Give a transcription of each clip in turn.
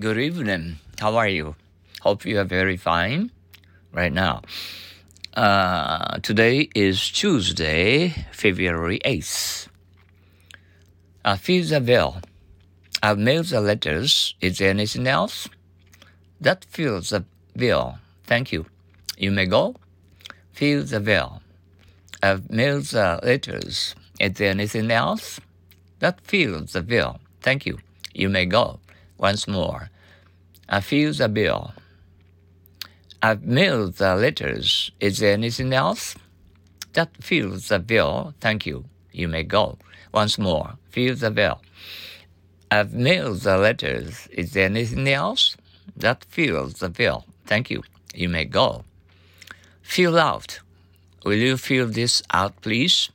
Good evening. How are you? Hope you are very fine right now. Uh, today is Tuesday, February 8th. Uh, fill the bill. I've mailed the letters. Is there anything else? That fills the bill. Thank you. You may go. Fill the bill. I've mailed the letters. Is there anything else? That fills the bill. Thank you. You may go. Once more. I feel the bill. I've mailed the letters. Is there anything else? That fills the bill. Thank you. You may go. Once more. Fill the bill. I've mailed the letters. Is there anything else? That fills the bill. Thank you. You may go. Fill out. Will you fill this out, please?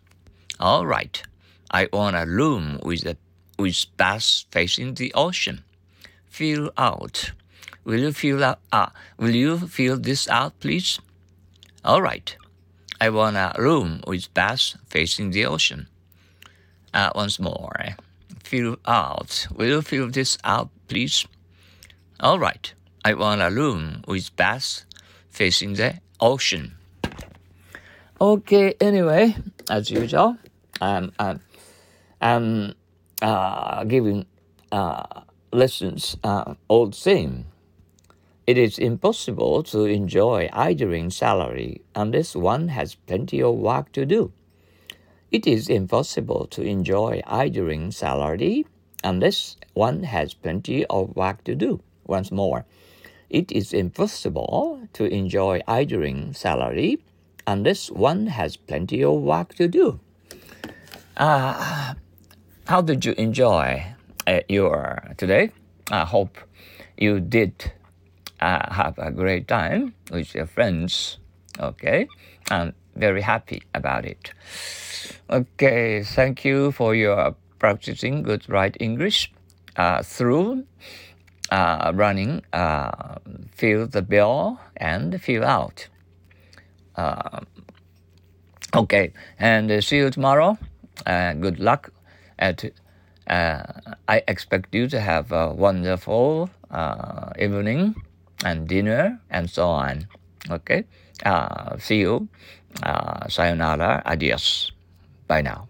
All right. I want a room with a with bath facing the ocean. Fill out. Will you fill out? Ah, will you fill this out, please? All right. I want a room with bath facing the ocean. Uh, once more. Fill out. Will you fill this out, please? All right. I want a room with bath facing the ocean. Okay, anyway, as usual, I'm, I'm, I'm uh, giving uh, lessons uh, all the same. It is impossible to enjoy idling salary unless one has plenty of work to do. It is impossible to enjoy idling salary unless one has plenty of work to do. Once more, it is impossible to enjoy idling salary unless one has plenty of work to do. Uh, how did you enjoy your today? I hope you did uh, have a great time with your friends. Okay, I'm very happy about it. Okay, thank you for your practicing good right English uh, through uh, running uh, fill the bill and fill out. Uh, okay, and see you tomorrow. Uh, good luck. At uh, I expect you to have a wonderful uh, evening and dinner and so on. Okay. see you. sayonara. Adios. Bye now.